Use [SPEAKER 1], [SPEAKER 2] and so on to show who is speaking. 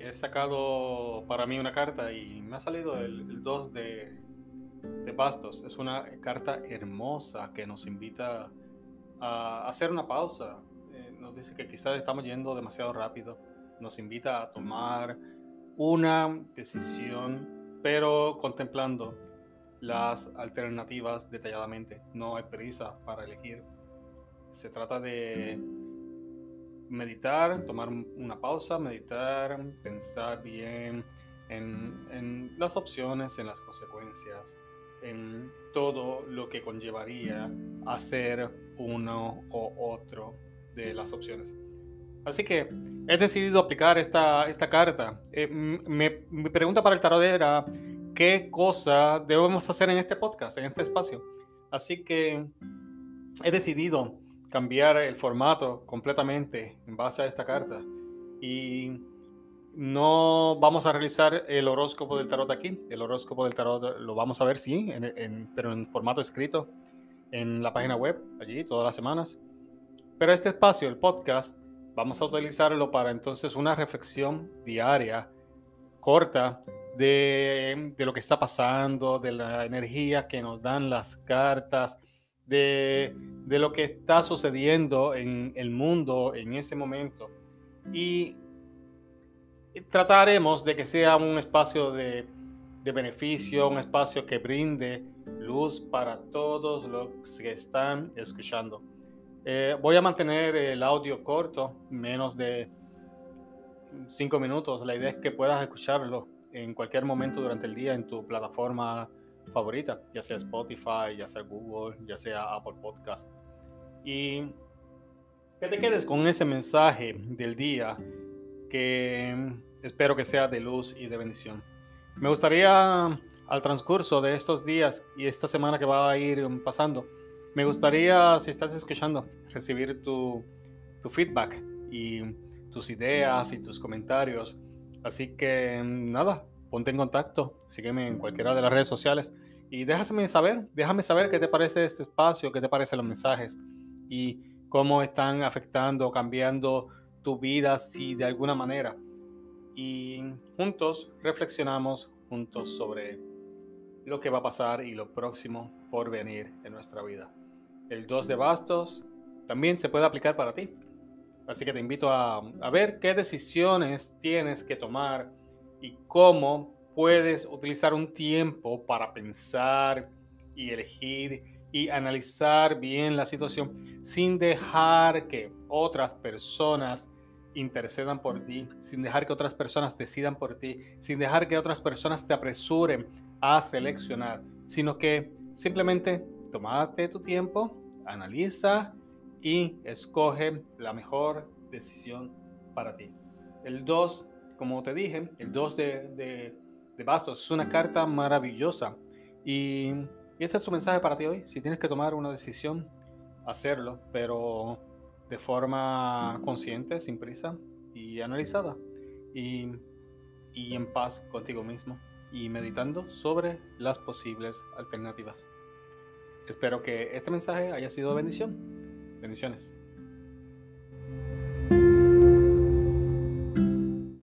[SPEAKER 1] he sacado para mí una carta y me ha salido el, 2 de, de, bastos. Es una carta hermosa que nos invita a hacer una pausa. Eh, nos dice que quizás estamos yendo demasiado rápido. Nos invita a tomar una decisión, pero contemplando las alternativas detalladamente. No hay prisa para elegir. Se trata de meditar, tomar una pausa, meditar, pensar bien en, las opciones, en las consecuencias, en todo lo que conllevaría hacer uno o otro de las opciones. Así que he decidido aplicar esta, esta carta. Eh, me, mi pregunta para el tarot era, ¿qué cosa debemos hacer en este podcast, en este espacio? Así que he decidido cambiar el formato completamente en base a esta carta. Y no vamos a realizar el horóscopo del tarot aquí. El horóscopo del tarot lo vamos a ver, sí, pero en formato escrito en la página web, allí todas las semanas. Pero este espacio, el podcast, vamos a utilizarlo para entonces una reflexión diaria, corta, de, de lo que está pasando, de la energía que nos dan las cartas, de, lo que está sucediendo en el mundo en ese momento. Y trataremos de que sea un espacio de, beneficio, un espacio que brinde luz para todos los que están escuchando. Eh, voy a mantener el audio corto, menos de cinco minutos. La idea es que puedas escucharlo en cualquier momento durante el día en tu plataforma favorita, ya sea Spotify, ya sea Google, ya sea Apple Podcast. Y que te quedes con ese mensaje del día que espero que sea de luz y de bendición. Me gustaría al transcurso de estos días y esta semana que va a ir pasando, me gustaría, si estás escuchando, recibir tu, tu feedback y tus ideas y tus comentarios. Así que nada, ponte en contacto, sígueme en cualquiera de las redes sociales y déjame saber, déjame saber qué te parece este espacio, qué te parecen los mensajes y cómo están afectando o cambiando tu vida si de alguna manera. Y juntos reflexionamos juntos sobre lo que va a pasar y lo próximo por venir en nuestra vida. El 2 de bastos también se puede aplicar para ti. Así que te invito a, a ver qué decisiones tienes que tomar y cómo puedes utilizar un tiempo para pensar y elegir y analizar bien la situación sin dejar que otras personas intercedan por ti, sin dejar que otras personas decidan por ti, sin dejar que otras personas te apresuren a seleccionar, sino que simplemente tomate tu tiempo, analiza y escoge la mejor decisión para ti. El 2 como te dije, el 2 de, bastos es una carta maravillosa. Y, este es tu mensaje para ti hoy. Si tienes que tomar una decisión, hacerlo, pero de forma consciente, sin prisa y analizada. Y, y en paz contigo mismo y meditando sobre las posibles alternativas. Espero que este mensaje haya sido bendición. Bendiciones.